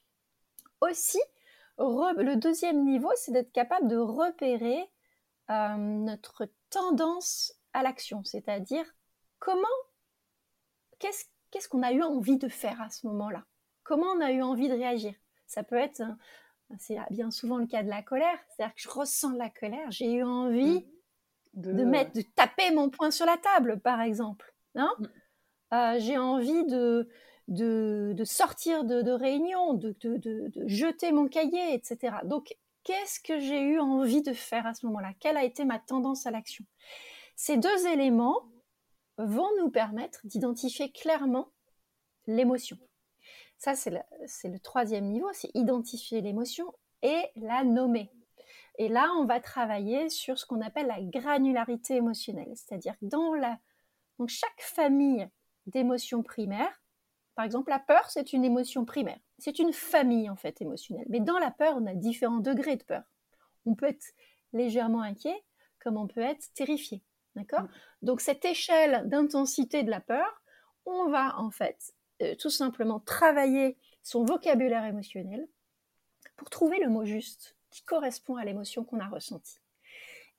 Aussi, le deuxième niveau, c'est d'être capable de repérer euh, notre tendance à l'action, c'est-à-dire comment, qu'est-ce qu'on a eu envie de faire à ce moment-là? Comment on a eu envie de réagir? Ça peut être c'est bien souvent le cas de la colère. C'est-à-dire que je ressens la colère, j'ai eu envie mmh. de... mettre, de taper mon poing sur la table, par exemple. Hein mmh. euh, j'ai envie de, de, sortir de, de réunion, de, de, jeter mon cahier, etc. Donc, qu'est-ce que j'ai eu envie de faire à ce moment-là? Quelle a été ma tendance à l'action? Ces deux éléments vont nous permettre d'identifier clairement l'émotion. Ça, c'est le, troisième niveau, c'est identifier l'émotion et la nommer. Et là, on va travailler sur ce qu'on appelle la granularité émotionnelle, c'est-à-dire dans la, donc chaque famille d'émotions primaires, par exemple, la peur, c'est une émotion primaire. C'est une famille, en fait, émotionnelle. Mais dans la peur, on a différents degrés de peur. On peut être légèrement inquiet, comme on peut être terrifié. D'accord? Mm. Donc, cette échelle d'intensité de la peur, on va, en fait, euh, tout simplement travailler son vocabulaire émotionnel pour trouver le mot juste qui correspond à l'émotion qu'on a ressentie.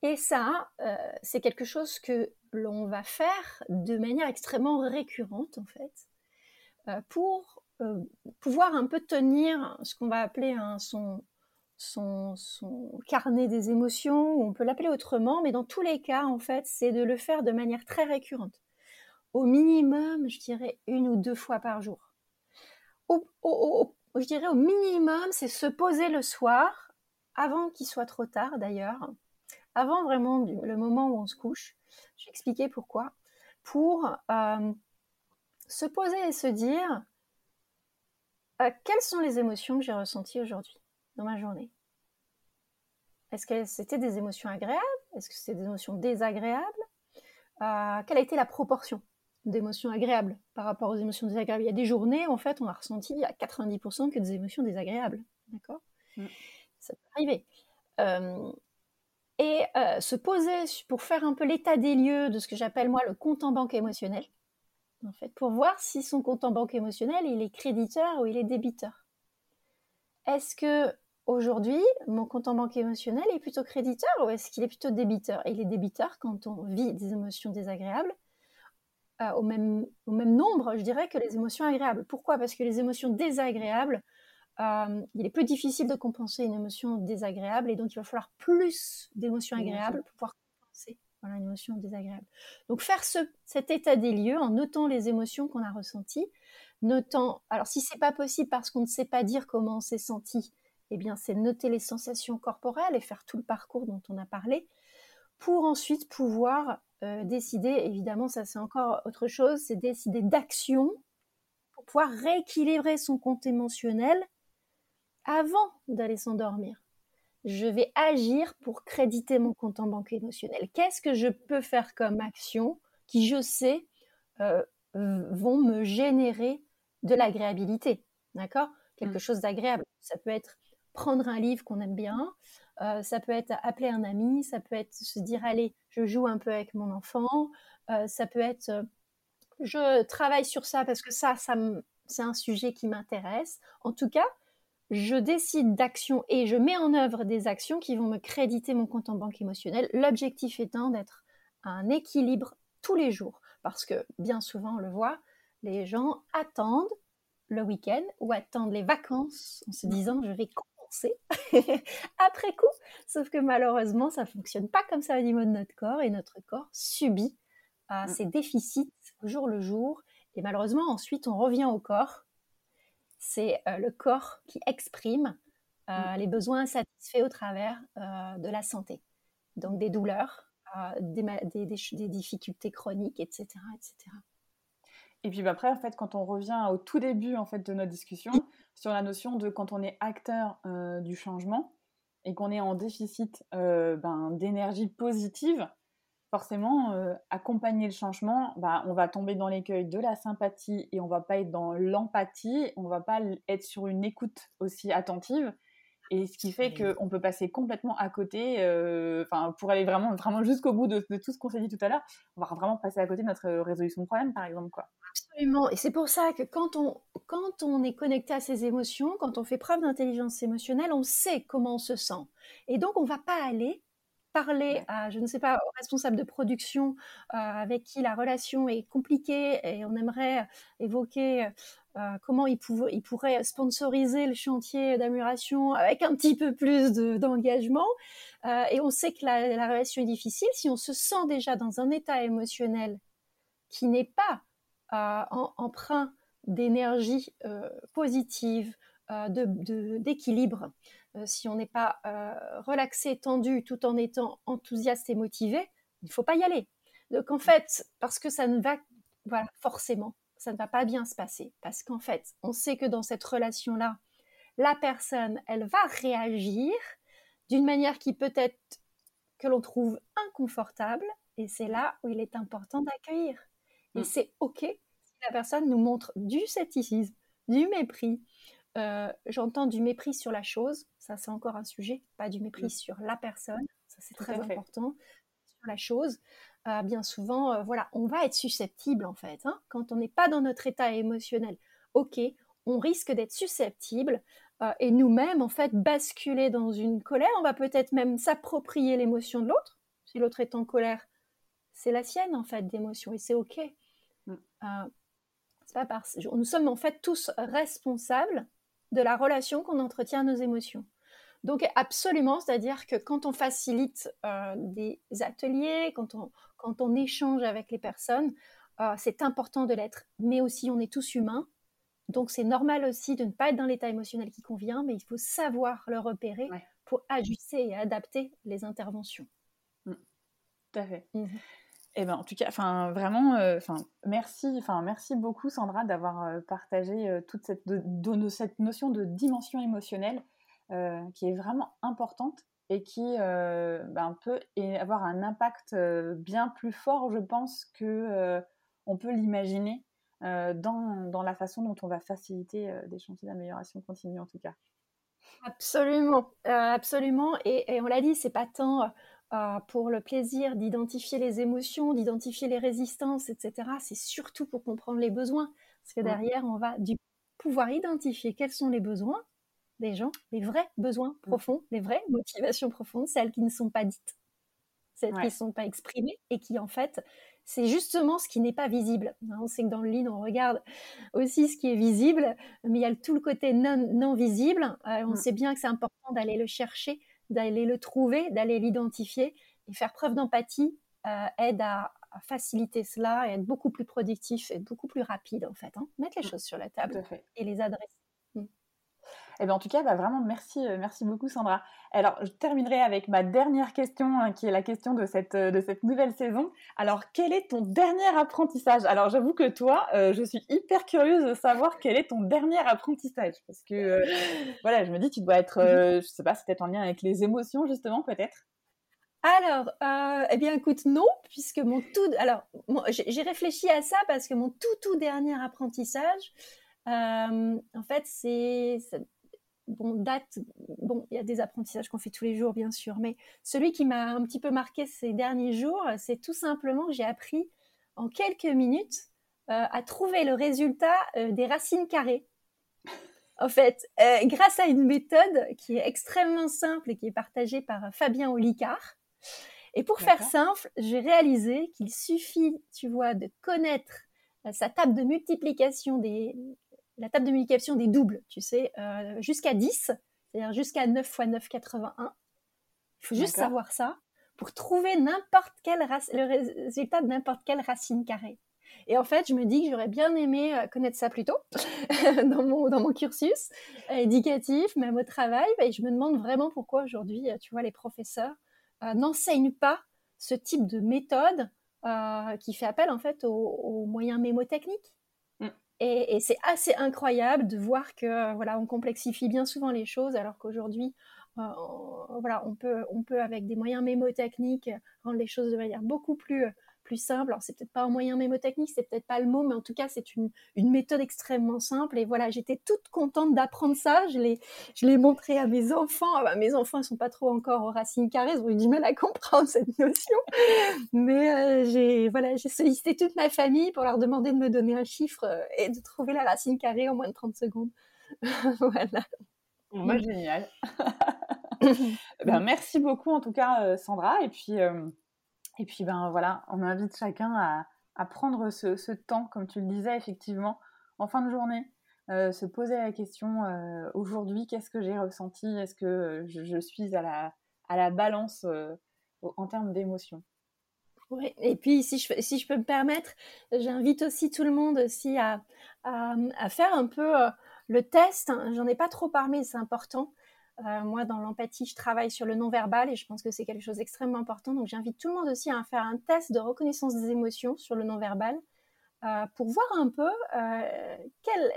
Et ça, euh, c'est quelque chose que l'on va faire de manière extrêmement récurrente, en fait, euh, pour pouvoir un peu tenir ce qu'on va appeler son, son, son, carnet des émotions, ou on peut l'appeler autrement, mais dans tous les cas, en fait, c'est de le faire de manière très récurrente au minimum, je dirais une ou deux fois par jour. je dirais au minimum, c'est se poser le soir, avant qu'il soit trop tard d'ailleurs, avant vraiment le moment où on se couche. Je vais expliquer pourquoi. Pour euh, se poser et se dire euh, quelles sont les émotions que j'ai ressenties aujourd'hui dans ma journée? Est-ce que c'était des émotions agréables? Est-ce que c'était des émotions désagréables? Euh, Quelle a été la proportion? D'émotions agréables par rapport aux émotions désagréables Il y a des journées, en fait, on a ressenti à 90% que des émotions désagréables. D'accord? Mm. Ça peut arriver. Euh, et euh, se poser pour faire un peu l'état des lieux de ce que j'appelle moi le compte en banque émotionnel, en fait, pour voir si son compte en banque émotionnel il est créditeur ou il est débiteur. Est-ce que aujourd'hui mon compte en banque émotionnel est plutôt créditeur ou est-ce qu'il est plutôt débiteur? Et il est débiteur quand on vit des émotions désagréables euh, au, même, au même nombre, je dirais, que les émotions agréables. Pourquoi? Parce que les émotions désagréables euh, il est plus difficile de compenser une émotion désagréable et donc il va falloir plus d'émotions agréables pour pouvoir compenser une émotion désagréable. Donc faire cet état des lieux en notant les émotions qu'on a ressenties, notant, alors si c'est pas possible parce qu'on ne sait pas dire comment on s'est senti, eh bien c'est noter les sensations corporelles et faire tout le parcours dont on a parlé pour ensuite pouvoir euh, décider, évidemment ça c'est encore autre chose, c'est décider d'action pour pouvoir rééquilibrer son compte émotionnel avant d'aller s'endormir. Je vais agir pour créditer mon compte en banque émotionnel. Qu'est-ce que je peux faire comme action qui, je sais, euh, vont me générer de l'agréabilité D'accord? Quelque mm. chose d'agréable. Ça peut être prendre un livre qu'on aime bien, euh, ça peut être appeler un ami, ça peut être se dire allez, je joue un peu avec mon enfant, euh, ça peut être je travaille sur ça parce que ça, c'est un sujet qui m'intéresse. En tout cas, je décide d'actions et je mets en œuvre des actions qui vont me créditer mon compte en banque émotionnel. L'objectif étant d'être un équilibre tous les jours. Parce que bien souvent, on le voit, les gens attendent le week-end ou attendent les vacances en se disant je vais après coup. Sauf que malheureusement, ça ne fonctionne pas comme ça au niveau de notre corps et notre corps subit euh, mm. ces déficits au jour le jour. Et malheureusement, ensuite, on revient au corps c'est euh, le corps qui exprime euh, mm. les besoins satisfaits au travers de la santé. Donc des douleurs, des, difficultés chroniques, etc., etc. Et puis bah, après, en fait, quand on revient au tout début en fait, de notre discussion sur la notion de quand on est acteur du changement et qu'on est en déficit ben, d'énergie positive, forcément, euh, accompagner le changement, bah, on va tomber dans l'écueil de la sympathie et on va pas être dans l'empathie, on va pas être sur une écoute aussi attentive. Et ce qui fait qu'on peut passer complètement à côté, euh, enfin, pour aller vraiment, vraiment jusqu'au bout de, tout ce qu'on s'est dit tout à l'heure, on va vraiment passer à côté de notre résolution de problème, par exemple. Quoi. Absolument. Et c'est pour ça que quand on, quand on est connecté à ses émotions, quand on fait preuve d'intelligence émotionnelle, on sait comment on se sent. Et donc, on va pas aller parler à, je ne sais pas, au responsable de production euh, avec qui la relation est compliquée et on aimerait évoquer euh, comment il, il, pourrait sponsoriser le chantier d'amélioration avec un petit peu plus d'engagement. Euh, et on sait que la, la, relation est difficile. Si on se sent déjà dans un état émotionnel qui n'est pas emprunt d'énergie positive, d'équilibre, euh, si on n'est pas euh, relaxé, tendu, tout en étant enthousiaste et motivé, il ne faut pas y aller. Donc en fait, parce que ça ne va, voilà, forcément, ça ne va pas bien se passer. Parce qu'en fait, on sait que dans cette relation-là, la personne, elle va réagir d'une manière qui peut être que l'on trouve inconfortable. Et c'est là où il est important d'accueillir. Et mm. c'est OK si la personne nous montre du scepticisme, du mépris, euh, j'entends du mépris sur la chose, ça c'est encore un sujet, pas du mépris sur la personne, ça c'est très important, sur la chose. Euh, bien souvent, euh, voilà, on va être susceptible en fait, hein, quand on n'est pas dans notre état émotionnel. Ok, on risque d'être susceptible et nous-mêmes en fait basculer dans une colère. On va peut-être même s'approprier l'émotion de l'autre. Si l'autre est en colère, c'est la sienne en fait d'émotion et c'est ok. Mm. pas parce... Nous sommes en fait tous responsables de la relation qu'on entretient à nos émotions. Donc absolument, c'est-à-dire que quand on facilite euh, des ateliers, quand on, quand on échange avec les personnes, euh, c'est important de l'être. Mais aussi, on est tous humains. Donc c'est normal aussi de ne pas être dans l'état émotionnel qui convient, mais il faut savoir le repérer pour ajuster et adapter les interventions. Mmh. Tout à fait. Mmh. Eh ben, en tout cas, enfin vraiment, euh, enfin merci, enfin merci beaucoup Sandra d'avoir euh, partagé euh, toute cette, notion de dimension émotionnelle qui est vraiment importante et qui ben, peut avoir un impact bien plus fort, je pense, que on peut l'imaginer dans, dans, la façon dont on va faciliter des chantiers d'amélioration continue, en tout cas. Absolument, absolument. Et, et on l'a dit, c'est pas tant pour le plaisir d'identifier les émotions, d'identifier les résistances, etc. C'est surtout pour comprendre les besoins. Parce que derrière, on va du pouvoir identifier quels sont les besoins des gens, les vrais besoins mmh. profonds, les vraies motivations profondes, celles qui ne sont pas dites, celles qui ne sont pas exprimées et qui en fait, c'est justement ce qui n'est pas visible. Hein, on sait que dans le lean, on regarde aussi ce qui est visible, mais il y a tout le côté non, visible. Euh, on mmh. sait bien que c'est important d'aller le chercher, d'aller le trouver, d'aller l'identifier et faire preuve d'empathie euh, aide à, faciliter cela et être beaucoup plus productif et beaucoup plus rapide en fait. Hein. Mettre les mmh. choses sur la table et les adresser. Eh bien, en tout cas, bah, vraiment, merci, euh, merci beaucoup, Sandra. Alors, je terminerai avec ma dernière question, hein, qui est la question de cette, euh, de cette nouvelle saison. Alors, quel est ton dernier apprentissage? Alors, j'avoue que toi, euh, je suis hyper curieuse de savoir quel est ton dernier apprentissage. Parce que, voilà, je me dis, tu dois être, je sais pas, c'est peut-être en lien avec les émotions, justement, peut-être alors, eh bien, écoute, non, puisque mon tout, alors, j'ai réfléchi à ça parce que mon tout tout dernier apprentissage, en fait, c'est bon, date, bon, il y a des apprentissages qu'on fait tous les jours, bien sûr, mais celui qui m'a un petit peu marqué ces derniers jours, c'est tout simplement que j'ai appris en quelques minutes euh, à trouver le résultat euh, des racines carrées. En fait, euh, grâce à une méthode qui est extrêmement simple et qui est partagée par Fabien Olicard. Et pour faire simple, j'ai réalisé qu'il suffit, tu vois, de connaître sa table de multiplication des, la table de multiplication des doubles, tu sais, euh, jusqu'à 10, c'est-à-dire jusqu'à 9 x 9, 81. Il faut juste savoir ça pour trouver n'importe quel le résultat de n'importe quelle racine carrée. Et en fait, je me dis que j'aurais bien aimé euh, connaître ça plus tôt dans, mon, dans mon cursus éducatif, même au travail. Et je me demande vraiment pourquoi aujourd'hui, euh, tu vois, les professeurs n'enseignent pas ce type de méthode qui fait appel en fait aux moyens mémotechniques. Et, c'est assez incroyable de voir que euh, voilà, on complexifie bien souvent les choses, alors qu'aujourd'hui, euh, voilà, on peut, on peut avec des moyens mémotechniques rendre les choses de manière beaucoup plus plus simple. Alors, c'est peut-être pas un moyen mémotechnique, c'est peut-être pas le mot, mais en tout cas, c'est une, une, méthode extrêmement simple. Et voilà, j'étais toute contente d'apprendre ça. Je l'ai, je l'ai montré à mes enfants. Ah bah, mes enfants, ils sont pas trop encore aux racines carrées, ils ont eu du mal à comprendre cette notion. Mais euh, j'ai, voilà, j'ai sollicité toute ma famille pour leur demander de me donner un chiffre euh, et de trouver la racine carrée en moins de 30 secondes. voilà. Bah, génial. ben, merci beaucoup en tout cas, euh, Sandra. Et puis, et puis, ben voilà, on invite chacun à, prendre ce, temps, comme tu le disais, effectivement, en fin de journée, euh, se poser la question euh, aujourd'hui, qu'est-ce que j'ai ressenti? Est-ce que je, suis à la, à la balance euh, en termes d'émotions? Oui. Et puis, si je, si je peux me permettre, j'invite aussi tout le monde aussi à, à, faire un peu le test. J'en ai pas trop parlé, c'est important. Euh, moi, dans l'empathie, je travaille sur le non-verbal et je pense que c'est quelque chose d'extrêmement important. Donc, j'invite tout le monde aussi à faire un test de reconnaissance des émotions sur le non-verbal euh, pour voir un peu euh,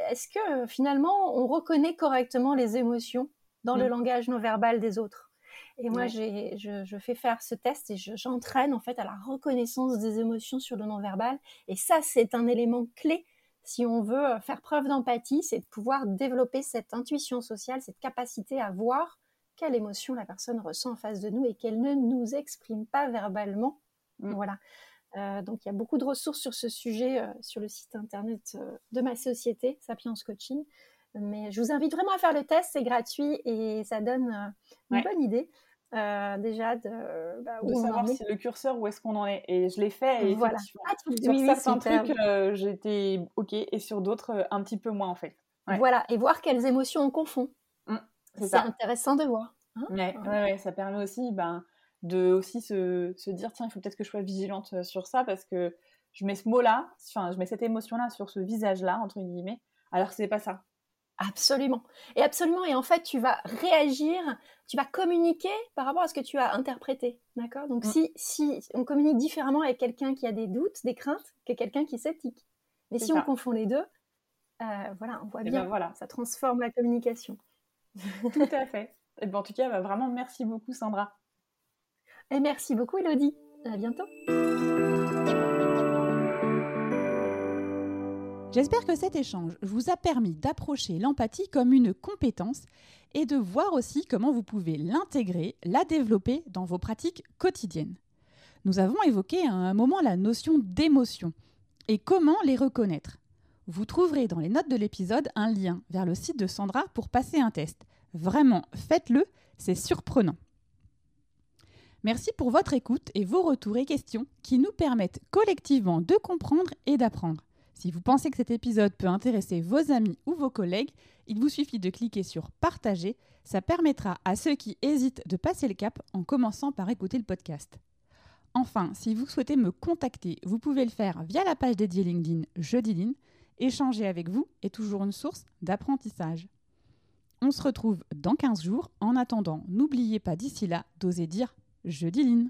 est-ce que finalement on reconnaît correctement les émotions dans le mm. langage non-verbal des autres. Et moi, je, je, fais faire ce test et j'entraîne en fait à la reconnaissance des émotions sur le non-verbal. Et ça, c'est un élément clé si on veut euh, faire preuve d'empathie, c'est de pouvoir développer cette intuition sociale, cette capacité à voir quelle émotion la personne ressent en face de nous et qu'elle ne nous exprime pas verbalement. Mm. Voilà. Euh, donc il y a beaucoup de ressources sur ce sujet euh, sur le site internet de ma société, Sapiens Coaching. Mais je vous invite vraiment à faire le test, c'est gratuit et ça donne une bonne idée. Euh, déjà de, bah, savoir si le curseur où est-ce qu'on en est. Et je l'ai fait. Et voilà. Ah, sur oui, certains trucs, euh, j'étais ok, et sur d'autres, euh, un petit peu moins en fait. Voilà, et voir quelles émotions on confond. Mmh, c'est intéressant de voir. Hein ouais, ouais, ça permet aussi ben, de aussi se, se dire tiens, il faut peut-être que je sois vigilante sur ça parce que je mets ce mot-là, enfin, je mets cette émotion-là sur ce visage-là, entre guillemets, alors que c'est pas ça. Absolument. Et absolument. Et en fait, tu vas réagir, tu vas communiquer par rapport à ce que tu as interprété. D'accord? Donc, mm. si, si on communique différemment avec quelqu'un qui a des doutes, des craintes, que quelqu'un qui s'éthique. Mais si on confond les deux, euh, voilà, on voit bien. Ben voilà. Ça transforme la communication. Tout à fait. Et ben, en tout cas, bah, vraiment, merci beaucoup, Sandra. Et merci beaucoup, Elodie. À bientôt. J'espère que cet échange vous a permis d'approcher l'empathie comme une compétence et de voir aussi comment vous pouvez l'intégrer, la développer dans vos pratiques quotidiennes. Nous avons évoqué à un moment la notion d'émotion et comment les reconnaître. Vous trouverez dans les notes de l'épisode un lien vers le site de Sandra pour passer un test. Vraiment, faites-le, c'est surprenant. Merci pour votre écoute et vos retours et questions qui nous permettent collectivement de comprendre et d'apprendre. Si vous pensez que cet épisode peut intéresser vos amis ou vos collègues, il vous suffit de cliquer sur Partager. Ça permettra à ceux qui hésitent de passer le cap en commençant par écouter le podcast. Enfin, si vous souhaitez me contacter, vous pouvez le faire via la page dédiée LinkedIn Jeudi Échanger avec vous est toujours une source d'apprentissage. On se retrouve dans 15 jours. En attendant, n'oubliez pas d'ici là d'oser dire Jeudi